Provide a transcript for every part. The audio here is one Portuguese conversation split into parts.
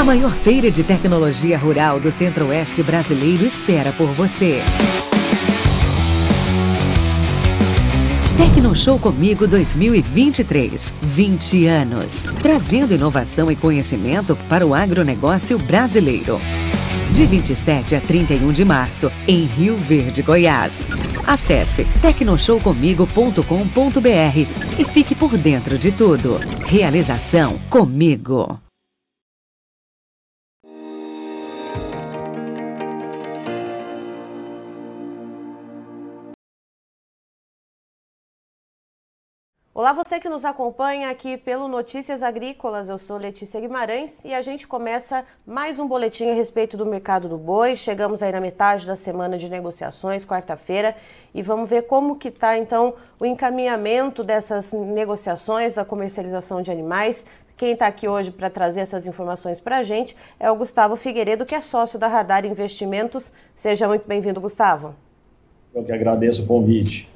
A maior feira de tecnologia rural do Centro-Oeste brasileiro espera por você. Tecnoshow Comigo 2023. 20 anos. Trazendo inovação e conhecimento para o agronegócio brasileiro. De 27 a 31 de março, em Rio Verde, Goiás. Acesse tecnoshowcomigo.com.br e fique por dentro de tudo. Realização Comigo. Olá, você que nos acompanha aqui pelo Notícias Agrícolas. Eu sou Letícia Guimarães e a gente começa mais um boletim a respeito do mercado do boi. Chegamos aí na metade da semana de negociações, quarta-feira, e vamos ver como que está então o encaminhamento dessas negociações, da comercialização de animais. Quem está aqui hoje para trazer essas informações para a gente é o Gustavo Figueiredo, que é sócio da Radar Investimentos. Seja muito bem-vindo, Gustavo. Eu que agradeço o convite.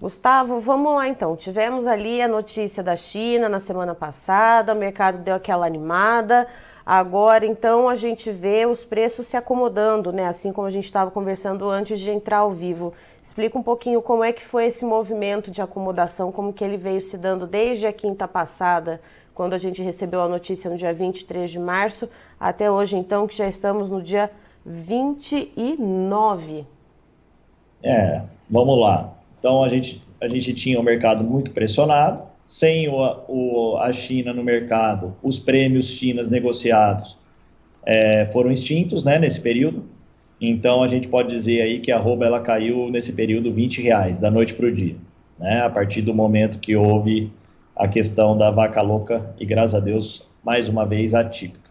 Gustavo, vamos lá então. Tivemos ali a notícia da China na semana passada, o mercado deu aquela animada. Agora, então, a gente vê os preços se acomodando, né? Assim como a gente estava conversando antes de entrar ao vivo. Explica um pouquinho como é que foi esse movimento de acomodação, como que ele veio se dando desde a quinta passada, quando a gente recebeu a notícia no dia 23 de março, até hoje, então, que já estamos no dia 29. É, vamos lá. Então a gente, a gente tinha o um mercado muito pressionado, sem o, o, a China no mercado, os prêmios chinas negociados é, foram extintos né, nesse período. Então a gente pode dizer aí que a arroba ela caiu nesse período 20 reais da noite para o dia, né, a partir do momento que houve a questão da vaca louca e graças a Deus mais uma vez atípica.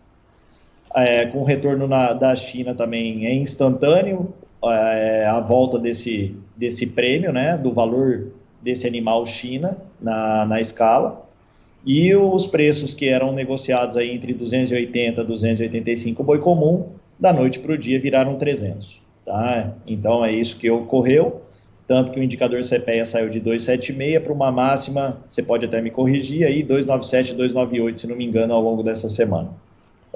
É, com o retorno na, da China também é instantâneo, é, a volta desse, desse prêmio, né, do valor desse animal China na, na escala, e os preços que eram negociados aí entre 280 e 285 boi comum, da noite para o dia viraram 300. Tá? Então é isso que ocorreu, tanto que o indicador CPEA saiu de 276 para uma máxima, você pode até me corrigir aí, 297, 298, se não me engano, ao longo dessa semana.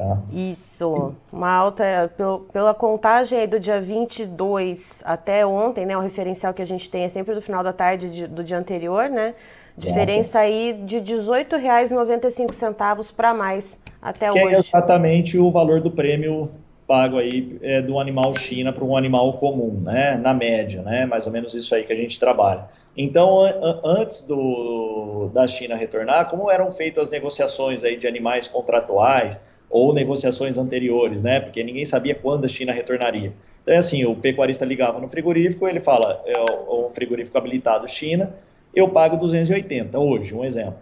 Tá? Isso, uma alta, pela contagem do dia 22 até ontem, né, o referencial que a gente tem é sempre do final da tarde de, do dia anterior, né, diferença aí de R$ 18,95 para mais até que é hoje. é exatamente o valor do prêmio pago aí é, do animal China para um animal comum, né, na média, né, mais ou menos isso aí que a gente trabalha. Então, antes do, da China retornar, como eram feitas as negociações aí de animais contratuais, ou negociações anteriores, né? Porque ninguém sabia quando a China retornaria. Então é assim, o pecuarista ligava no frigorífico, ele fala, é um frigorífico habilitado China, eu pago 280 hoje, um exemplo.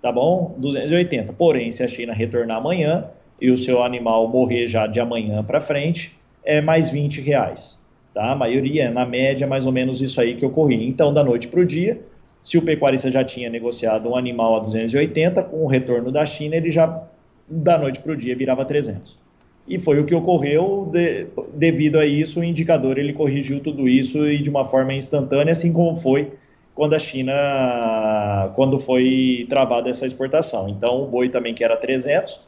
Tá bom? 280. Porém, se a China retornar amanhã e o seu animal morrer já de amanhã para frente, é mais 20 reais. Tá? A maioria, na média, mais ou menos isso aí que ocorria. Então, da noite para o dia, se o pecuarista já tinha negociado um animal a 280, com o retorno da China, ele já da noite para o dia virava 300. E foi o que ocorreu de, devido a isso, o indicador ele corrigiu tudo isso e de uma forma instantânea, assim como foi quando a China, quando foi travada essa exportação. Então o boi também que era 300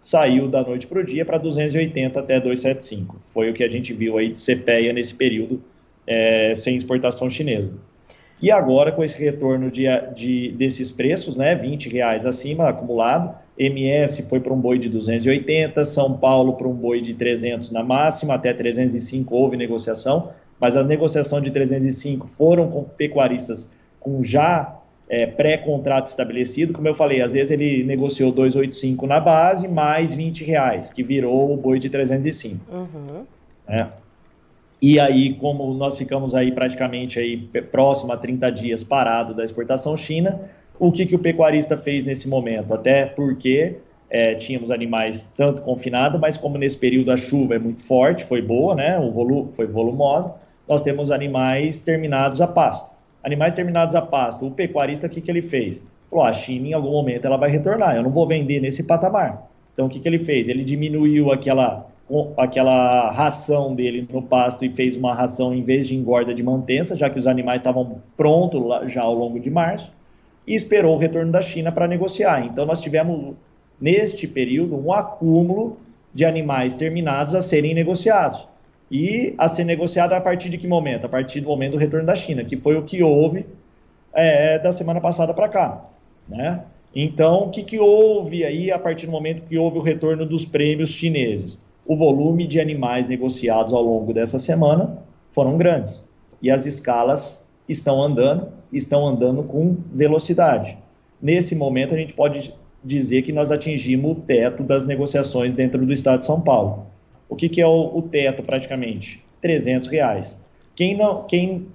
saiu da noite para o dia para 280 até 275. Foi o que a gente viu aí de CPEA nesse período é, sem exportação chinesa. E agora com esse retorno de, de, desses preços, né, 20 reais acima acumulado, MS foi para um boi de 280, São Paulo para um boi de 300 na máxima, até 305 houve negociação, mas a negociação de 305 foram com pecuaristas com já é, pré-contrato estabelecido, como eu falei, às vezes ele negociou 285 na base, mais 20 reais, que virou o boi de 305. Uhum. É. E aí, como nós ficamos aí praticamente aí próximo a 30 dias parado da exportação China, o que, que o pecuarista fez nesse momento? Até porque é, tínhamos animais tanto confinados, mas como nesse período a chuva é muito forte, foi boa, né? O volu foi volumosa, nós temos animais terminados a pasto. Animais terminados a pasto, o pecuarista, o que, que ele fez? Falou, ah, a China em algum momento ela vai retornar, eu não vou vender nesse patamar. Então o que, que ele fez? Ele diminuiu aquela, aquela ração dele no pasto e fez uma ração em vez de engorda de mantença, já que os animais estavam prontos já ao longo de março e esperou o retorno da China para negociar. Então, nós tivemos, neste período, um acúmulo de animais terminados a serem negociados. E a ser negociado a partir de que momento? A partir do momento do retorno da China, que foi o que houve é, da semana passada para cá. Né? Então, o que, que houve aí a partir do momento que houve o retorno dos prêmios chineses? O volume de animais negociados ao longo dessa semana foram grandes. E as escalas estão andando, estão andando com velocidade. Nesse momento, a gente pode dizer que nós atingimos o teto das negociações dentro do estado de São Paulo. O que, que é o, o, teto, praticamente? 300 reais. Quem, não, quem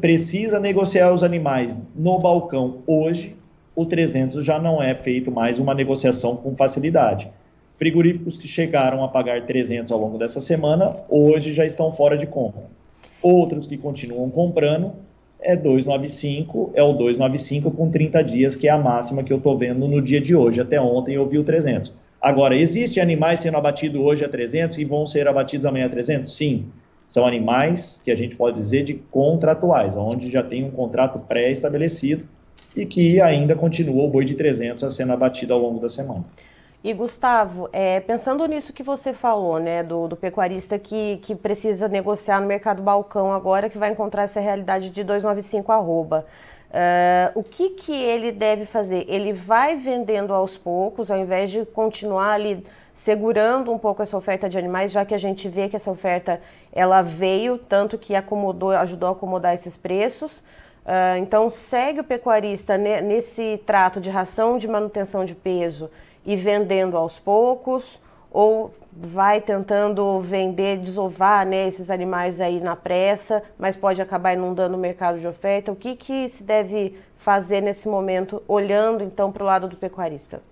precisa negociar os animais no balcão hoje, o 300 já não é feito mais uma negociação com facilidade. Frigoríficos que chegaram a pagar 300 ao longo dessa semana, hoje já estão fora de compra. Outros que continuam comprando é 295, é o 295 com 30 dias, que é a máxima que eu estou vendo no dia de hoje. Até ontem eu vi o 300. Agora, existem animais sendo abatidos hoje a 300 e vão ser abatidos amanhã a 300? Sim. São animais que a gente pode dizer de contratuais, onde já tem um contrato pré-estabelecido e que ainda continua o boi de 300 a sendo abatido ao longo da semana. E Gustavo, é, pensando nisso que você falou, né, do, do, pecuarista que, que precisa negociar no mercado balcão agora, que vai encontrar essa realidade de 295 arroba, uh, o que, que ele deve fazer? Ele vai vendendo aos poucos, ao invés de continuar ali segurando um pouco essa oferta de animais, já que a gente vê que essa oferta ela veio, tanto que acomodou, ajudou a acomodar esses preços. Uh, então, segue o pecuarista nesse trato de ração de manutenção de peso e vendendo aos poucos, ou vai tentando vender, desovar né, esses animais aí na pressa, mas pode acabar inundando o mercado de oferta. O que, que se deve fazer nesse momento, olhando então para o lado do pecuarista?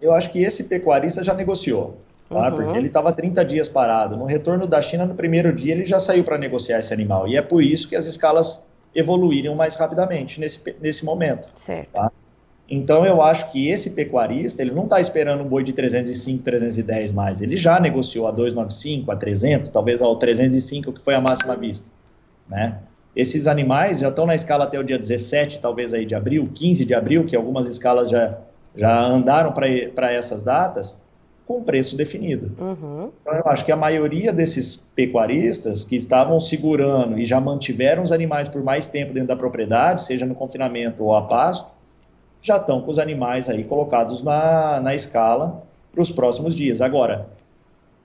Eu acho que esse pecuarista já negociou, tá? Uhum. porque ele estava 30 dias parado. No retorno da China, no primeiro dia, ele já saiu para negociar esse animal. E é por isso que as escalas evoluíram mais rapidamente nesse, nesse momento. Certo. Tá? Então eu acho que esse pecuarista, ele não está esperando um boi de 305, 310 mais, ele já negociou a 295, a 300, talvez ao 305, que foi a máxima vista, né? Esses animais já estão na escala até o dia 17, talvez aí de abril, 15 de abril, que algumas escalas já, já andaram para essas datas, com preço definido. Uhum. Então eu acho que a maioria desses pecuaristas que estavam segurando e já mantiveram os animais por mais tempo dentro da propriedade, seja no confinamento ou a pasto, já estão com os animais aí colocados na, na escala para os próximos dias. Agora,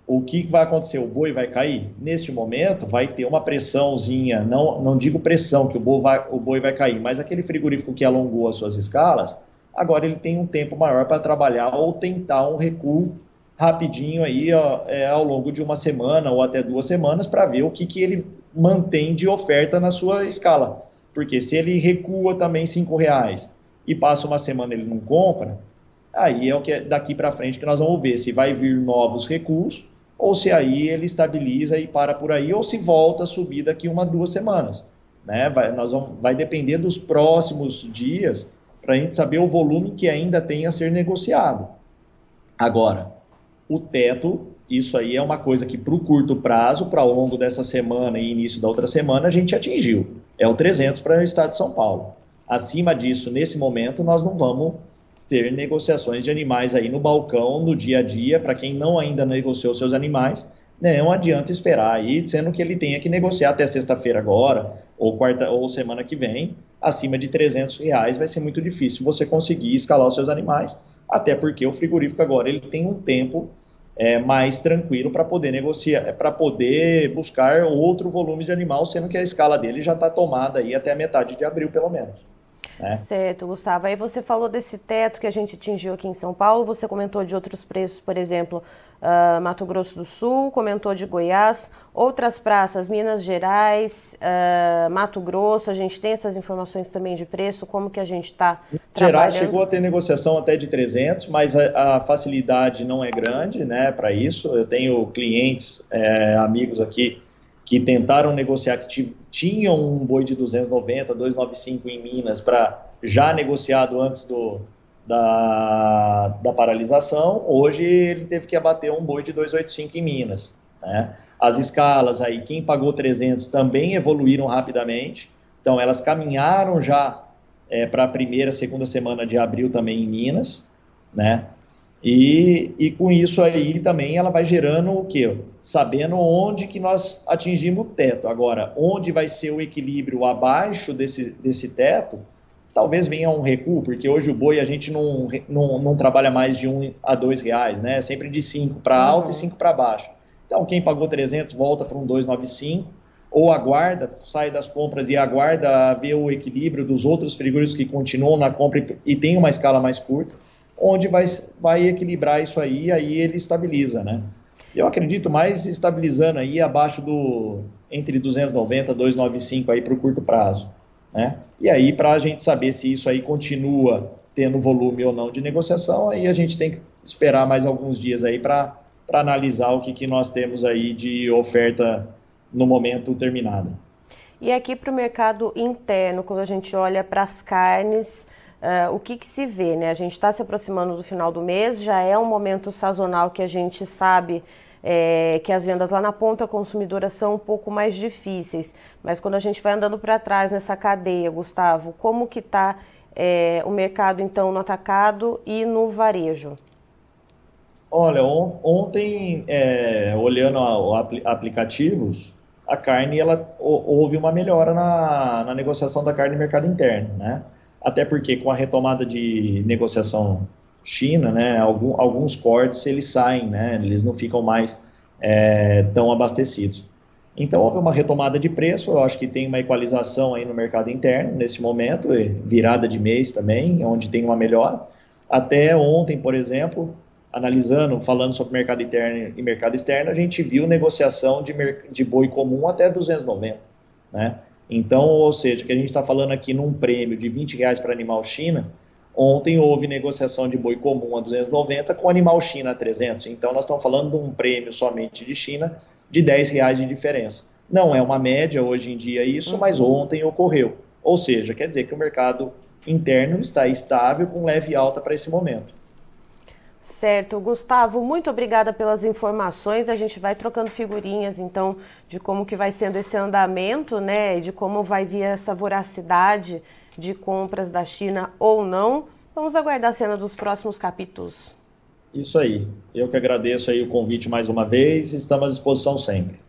o que vai acontecer? O boi vai cair? Neste momento, vai ter uma pressãozinha, não, não digo pressão que o boi, vai, o boi vai cair, mas aquele frigorífico que alongou as suas escalas, agora ele tem um tempo maior para trabalhar ou tentar um recuo rapidinho aí ó, é, ao longo de uma semana ou até duas semanas para ver o que, que ele mantém de oferta na sua escala. Porque se ele recua também cinco reais, e passa uma semana ele não compra, aí é o que é daqui para frente que nós vamos ver se vai vir novos recursos ou se aí ele estabiliza e para por aí ou se volta a subir daqui uma duas semanas, né? Vai, nós vamos, vai depender dos próximos dias para a gente saber o volume que ainda tem a ser negociado. Agora, o teto, isso aí é uma coisa que para o curto prazo, para ao longo dessa semana e início da outra semana, a gente atingiu. É o 300 para o estado de São Paulo. Acima disso, nesse momento, nós não vamos ter negociações de animais aí no balcão, no dia a dia, para quem não ainda negociou seus animais, né, não adianta esperar aí, sendo que ele tenha que negociar até sexta-feira agora, ou quarta, ou semana que vem, acima de 300 reais vai ser muito difícil você conseguir escalar os seus animais, até porque o frigorífico agora ele tem um tempo é, mais tranquilo para poder negociar, para poder buscar outro volume de animal, sendo que a escala dele já está tomada aí até a metade de abril, pelo menos. Né? Certo, Gustavo. Aí você falou desse teto que a gente atingiu aqui em São Paulo, você comentou de outros preços, por exemplo, uh, Mato Grosso do Sul, comentou de Goiás, outras praças, Minas Gerais, uh, Mato Grosso, a gente tem essas informações também de preço, como que a gente está trabalhando? Gerais chegou a ter negociação até de 300, mas a, a facilidade não é grande né, para isso. Eu tenho clientes, é, amigos aqui, que tentaram negociar, que tinham um boi de 290, 295 em Minas para já negociado antes do, da, da paralisação, hoje ele teve que abater um boi de 285 em Minas. Né? As escalas aí, quem pagou 300 também evoluíram rapidamente, então elas caminharam já é, para a primeira, segunda semana de abril também em Minas, né? E, e com isso aí também ela vai gerando o quê? Sabendo onde que nós atingimos o teto. Agora, onde vai ser o equilíbrio abaixo desse, desse teto, talvez venha um recuo, porque hoje o boi a gente não, não, não trabalha mais de um a dois reais, né? Sempre de cinco para alto uhum. e cinco para baixo. Então, quem pagou 300 volta para um 295, ou aguarda, sai das compras e aguarda ver o equilíbrio dos outros frigoríficos que continuam na compra e tem uma escala mais curta onde vai, vai equilibrar isso aí, aí ele estabiliza, né? Eu acredito mais estabilizando aí abaixo do entre 290 e 295 aí para o curto prazo, né? E aí para a gente saber se isso aí continua tendo volume ou não de negociação, aí a gente tem que esperar mais alguns dias aí para analisar o que, que nós temos aí de oferta no momento terminado. E aqui para o mercado interno, quando a gente olha para as carnes, Uh, o que, que, se vê, né? A gente está se aproximando do final do mês, já é um momento sazonal que a gente sabe é, que as vendas lá na ponta consumidora são um pouco mais difíceis. Mas quando a gente vai andando para trás nessa cadeia, Gustavo, como que está é, o mercado então no atacado e no varejo? Olha, on ontem, é, olhando os aplicativos, a carne ela houve uma melhora na, na negociação da carne no mercado interno, né? Até porque com a retomada de negociação China, né, algum, alguns cortes eles saem, né, eles não ficam mais é, tão abastecidos. Então houve uma retomada de preço, eu acho que tem uma equalização aí no mercado interno nesse momento, virada de mês também, onde tem uma melhora. Até ontem, por exemplo, analisando, falando sobre mercado interno e mercado externo, a gente viu negociação de, de boi comum até 290, né? Então, ou seja, que a gente está falando aqui num prêmio de 20 reais para animal China, ontem houve negociação de boi comum a 290 com animal China a 300. Então, nós estamos falando de um prêmio somente de China de 10 reais de diferença. Não é uma média hoje em dia isso, mas uhum. ontem ocorreu. Ou seja, quer dizer que o mercado interno está estável com leve alta para esse momento. Certo, Gustavo, muito obrigada pelas informações. A gente vai trocando figurinhas, então, de como que vai sendo esse andamento, né, de como vai vir essa voracidade de compras da China ou não. Vamos aguardar a cena dos próximos capítulos. Isso aí. Eu que agradeço aí o convite mais uma vez. Estamos à disposição sempre.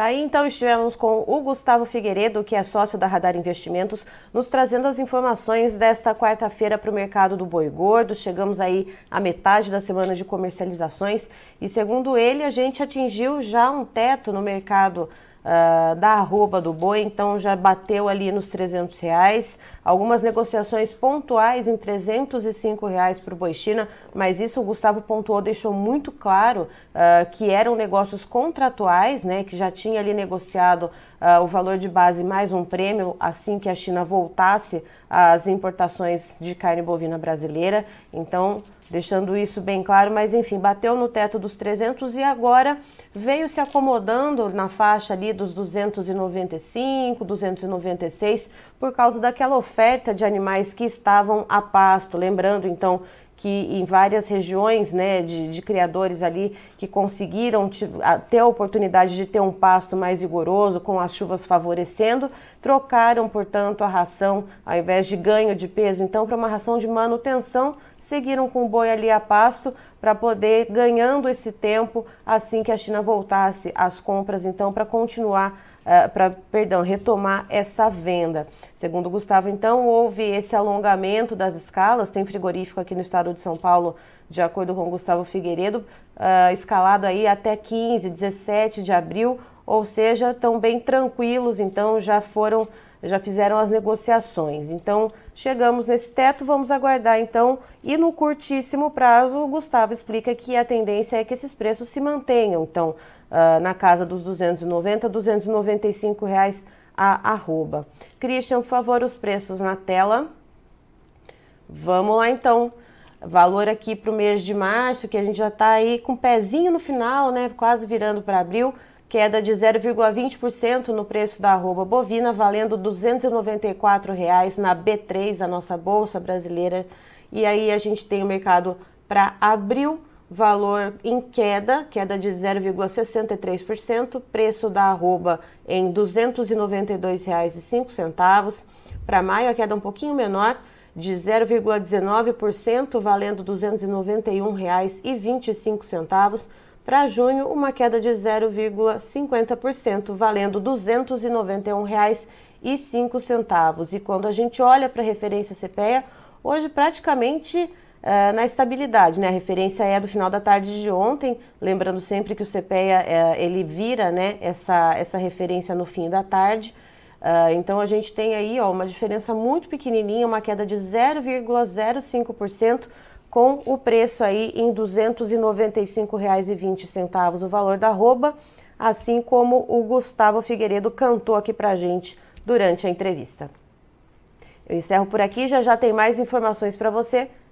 Tá aí, então estivemos com o Gustavo Figueiredo, que é sócio da Radar Investimentos, nos trazendo as informações desta quarta-feira para o mercado do boi gordo. Chegamos aí à metade da semana de comercializações e, segundo ele, a gente atingiu já um teto no mercado uh, da arroba do boi, então já bateu ali nos 300 reais. Algumas negociações pontuais em 305 reais para o boi China, mas isso o Gustavo pontuou, deixou muito claro uh, que eram negócios contratuais, né, que já tinha ali negociado uh, o valor de base mais um prêmio assim que a China voltasse às importações de carne bovina brasileira. Então, deixando isso bem claro, mas enfim, bateu no teto dos 300 e agora veio se acomodando na faixa ali dos 295, 296, por causa daquela oferta de animais que estavam a pasto. Lembrando então que em várias regiões né, de, de criadores ali que conseguiram ter a oportunidade de ter um pasto mais rigoroso, com as chuvas favorecendo, trocaram, portanto, a ração, ao invés de ganho de peso, então, para uma ração de manutenção, seguiram com o boi ali a pasto para poder ganhando esse tempo assim que a China voltasse às compras, então, para continuar uh, para, perdão, retomar essa venda. Segundo o Gustavo, então, houve esse alongamento das escalas, tem frigorífico aqui no estado de São Paulo, de acordo com o Gustavo Figueiredo, uh, escalado aí até 15, 17 de abril, ou seja, estão bem tranquilos, então já foram já fizeram as negociações. Então, chegamos nesse teto, vamos aguardar então. E no curtíssimo prazo, o Gustavo explica que a tendência é que esses preços se mantenham. Então, uh, na casa dos 290, 295 reais a arroba. Christian, por favor, os preços na tela. Vamos lá então. Valor aqui para o mês de março, que a gente já está aí com o pezinho no final, né? Quase virando para abril. Queda de 0,20% no preço da arroba bovina, valendo 294 reais na B3, a nossa bolsa brasileira. E aí a gente tem o mercado para abril valor em queda, queda de 0,63%, preço da arroba em R$ 292,05. Para maio, a queda um pouquinho menor, de 0,19%, valendo R$ 291,25. Para junho, uma queda de 0,50%, valendo R$ 291,05. E quando a gente olha para a referência CPEA, hoje praticamente Uh, na estabilidade, né? A referência é do final da tarde de ontem, lembrando sempre que o CPEA uh, ele vira, né, essa, essa referência no fim da tarde. Uh, então a gente tem aí ó, uma diferença muito pequenininha, uma queda de 0,05% com o preço aí em R$ 295,20 o valor da arroba, assim como o Gustavo Figueiredo cantou aqui pra gente durante a entrevista. Eu encerro por aqui, já já tem mais informações para você.